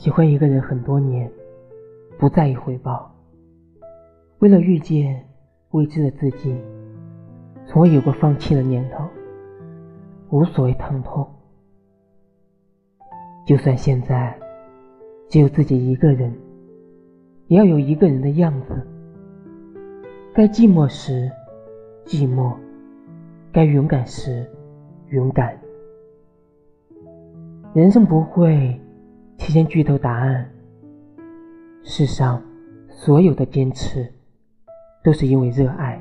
喜欢一个人很多年，不在意回报。为了遇见未知的自己，从未有过放弃的念头。无所谓疼痛，就算现在只有自己一个人，也要有一个人的样子。该寂寞时寂寞，该勇敢时勇敢。人生不会提前剧透答案。世上所有的坚持，都是因为热爱。